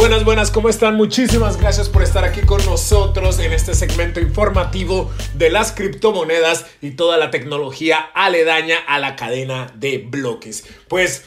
Buenas, buenas, ¿cómo están? Muchísimas gracias por estar aquí con nosotros en este segmento informativo de las criptomonedas y toda la tecnología aledaña a la cadena de bloques. Pues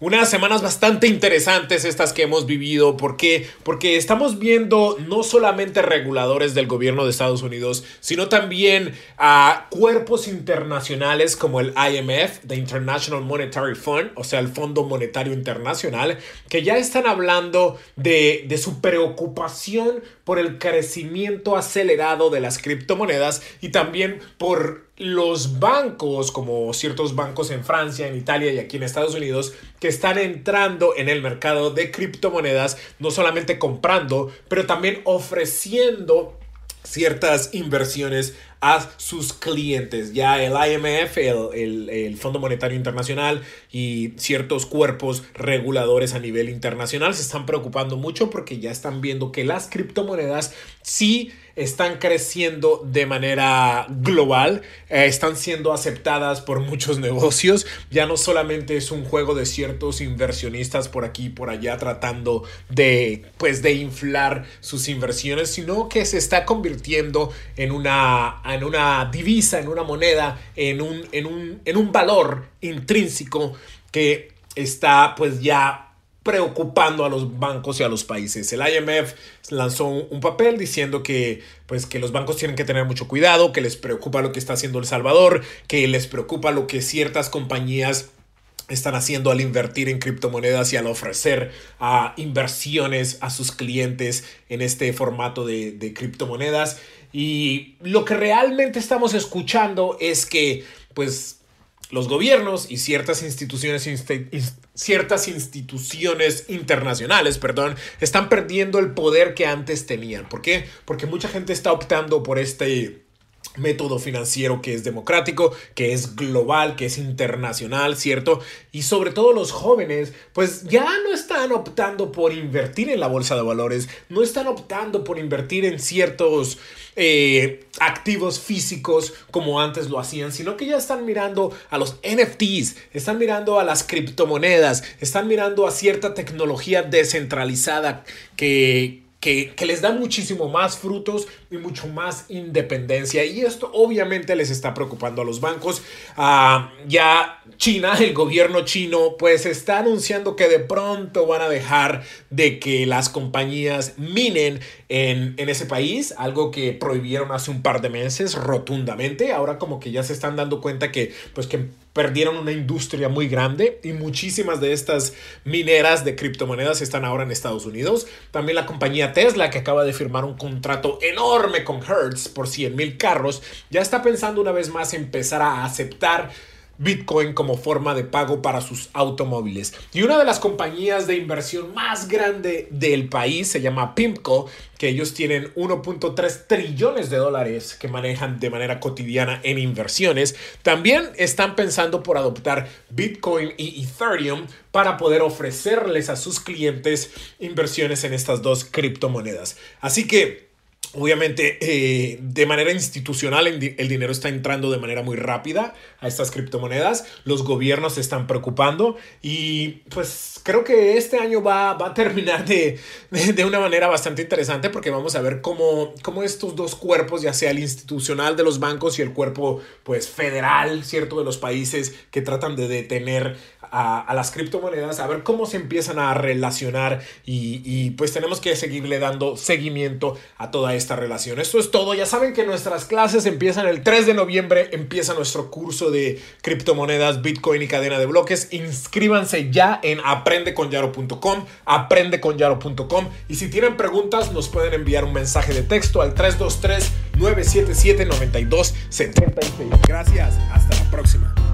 unas semanas bastante interesantes estas que hemos vivido. ¿Por qué? Porque estamos viendo no solamente reguladores del gobierno de Estados Unidos, sino también a cuerpos internacionales como el IMF, the International Monetary Fund, o sea, el Fondo Monetario Internacional, que ya están hablando de, de su preocupación por el crecimiento acelerado de las criptomonedas y también por los bancos, como ciertos bancos en Francia, en Italia y aquí en Estados Unidos, que están entrando en el mercado de criptomonedas, no solamente comprando, pero también ofreciendo ciertas inversiones a sus clientes. Ya el IMF, el, el, Fondo Monetario Internacional y ciertos cuerpos reguladores a nivel internacional se están preocupando mucho porque ya están viendo que las criptomonedas sí están creciendo de manera global, eh, están siendo aceptadas por muchos negocios, ya no solamente es un juego de ciertos inversionistas por aquí y por allá tratando de pues de inflar sus inversiones, sino que se está convirtiendo en una, en una divisa, en una moneda, en un, en un, en un valor intrínseco que está pues ya preocupando a los bancos y a los países. El IMF lanzó un papel diciendo que, pues, que los bancos tienen que tener mucho cuidado, que les preocupa lo que está haciendo El Salvador, que les preocupa lo que ciertas compañías están haciendo al invertir en criptomonedas y al ofrecer inversiones a sus clientes en este formato de, de criptomonedas. Y lo que realmente estamos escuchando es que, pues, los gobiernos y ciertas instituciones, ciertas instituciones internacionales, perdón, están perdiendo el poder que antes tenían. ¿Por qué? Porque mucha gente está optando por este método financiero que es democrático, que es global, que es internacional, ¿cierto? Y sobre todo los jóvenes, pues ya no están optando por invertir en la bolsa de valores, no están optando por invertir en ciertos eh, activos físicos como antes lo hacían, sino que ya están mirando a los NFTs, están mirando a las criptomonedas, están mirando a cierta tecnología descentralizada que que, les da muchísimo más frutos y mucho más independencia. Y esto obviamente les está preocupando a los bancos. Ah, ya China, el gobierno chino, pues está anunciando que de pronto van a dejar de que las compañías minen en, en ese país, algo que prohibieron hace un par de meses rotundamente. Ahora como que ya se están dando cuenta que, pues que perdieron una industria muy grande y muchísimas de estas mineras de criptomonedas están ahora en Estados Unidos. También la compañía Tesla, que acaba de firmar un contrato enorme con Hertz por 100 mil carros, ya está pensando una vez más empezar a aceptar Bitcoin como forma de pago para sus automóviles. Y una de las compañías de inversión más grande del país se llama Pimco, que ellos tienen 1.3 trillones de dólares que manejan de manera cotidiana en inversiones. También están pensando por adoptar Bitcoin y Ethereum para poder ofrecerles a sus clientes inversiones en estas dos criptomonedas. Así que Obviamente, eh, de manera institucional, el, dinero está entrando de manera muy rápida a estas criptomonedas. Los gobiernos se están preocupando y pues creo que este año va, a terminar de, de, una manera bastante interesante porque vamos a ver cómo, cómo, estos dos cuerpos, ya sea el institucional de los bancos y el cuerpo pues federal, ¿cierto? De los países que tratan de detener a, las criptomonedas, a ver cómo se empiezan a relacionar y, y pues tenemos que seguirle dando seguimiento a toda esta relación. Esto es todo. Ya saben que nuestras clases empiezan el 3 de noviembre. Empieza nuestro curso de criptomonedas, Bitcoin y cadena de bloques. Inscríbanse ya en aprendeconyaro.com, aprendeconyaro.com. Y si tienen preguntas, nos pueden enviar un mensaje de texto al 323 977 9276. Gracias. Hasta la próxima.